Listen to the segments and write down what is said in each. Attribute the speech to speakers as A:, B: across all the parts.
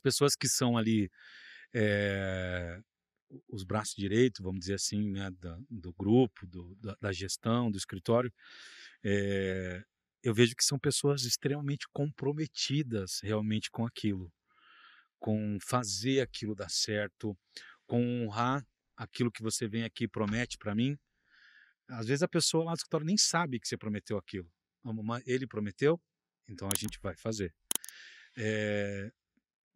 A: pessoas que são ali é, os braços direitos, vamos dizer assim, né, da, do grupo, do, da, da, gestão, do escritório, é, eu vejo que são pessoas extremamente comprometidas realmente com aquilo, com fazer aquilo dar certo, com honrar aquilo que você vem aqui e promete para mim. Às vezes a pessoa lá do escritório nem sabe que você prometeu aquilo. Ele prometeu, então a gente vai fazer. É,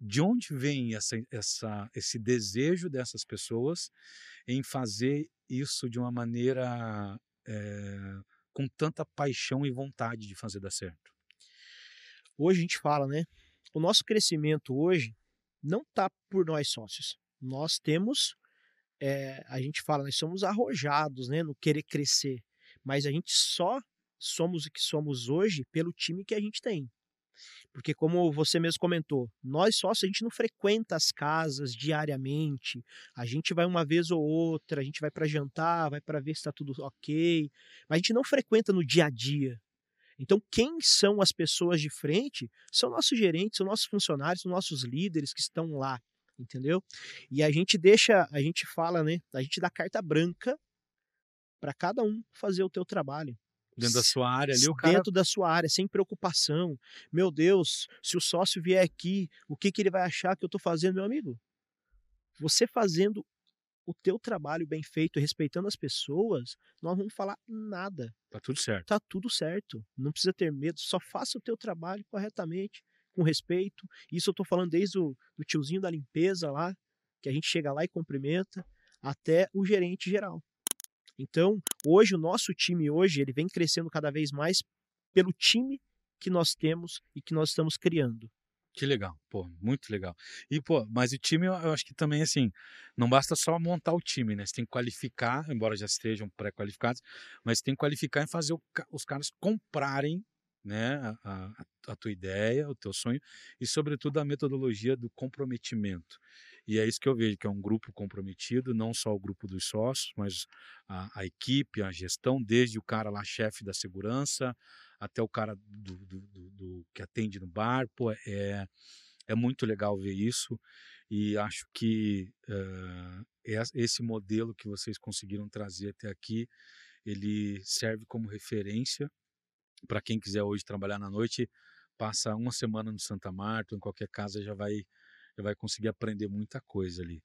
A: de onde vem essa, essa, esse desejo dessas pessoas em fazer isso de uma maneira é, com tanta paixão e vontade de fazer dar certo?
B: Hoje a gente fala, né? O nosso crescimento hoje não está por nós sócios. Nós temos, é, a gente fala, nós somos arrojados, né, no querer crescer, mas a gente só somos o que somos hoje pelo time que a gente tem. Porque, como você mesmo comentou, nós sócios a gente não frequenta as casas diariamente. A gente vai uma vez ou outra, a gente vai para jantar, vai para ver se está tudo ok. Mas a gente não frequenta no dia a dia. Então, quem são as pessoas de frente são nossos gerentes, são nossos funcionários, são nossos líderes que estão lá, entendeu? E a gente deixa, a gente fala, né? A gente dá carta branca para cada um fazer o teu trabalho.
A: Dentro da sua área ali, o cara...
B: Dentro da sua área, sem preocupação. Meu Deus, se o sócio vier aqui, o que, que ele vai achar que eu estou fazendo, meu amigo? Você fazendo o teu trabalho bem feito, respeitando as pessoas, nós não vamos falar nada.
A: Tá tudo certo.
B: Tá tudo certo. Não precisa ter medo, só faça o teu trabalho corretamente, com respeito. Isso eu estou falando desde o do tiozinho da limpeza lá, que a gente chega lá e cumprimenta, até o gerente geral. Então, hoje o nosso time hoje, ele vem crescendo cada vez mais pelo time que nós temos e que nós estamos criando.
A: Que legal, pô, muito legal. E, pô, mas o time, eu acho que também, assim, não basta só montar o time, né? Você tem que qualificar, embora já estejam pré-qualificados, mas tem que qualificar e fazer o, os caras comprarem né, a, a, tua ideia, o teu sonho e, sobretudo, a metodologia do comprometimento. E é isso que eu vejo, que é um grupo comprometido, não só o grupo dos sócios, mas a, a equipe, a gestão, desde o cara lá, chefe da segurança, até o cara do, do, do, do que atende no bar. Pô, é, é muito legal ver isso e acho que uh, esse modelo que vocês conseguiram trazer até aqui, ele serve como referência para quem quiser hoje trabalhar na noite, passa uma semana no Santa Marta, em qualquer casa já vai, já vai conseguir aprender muita coisa ali.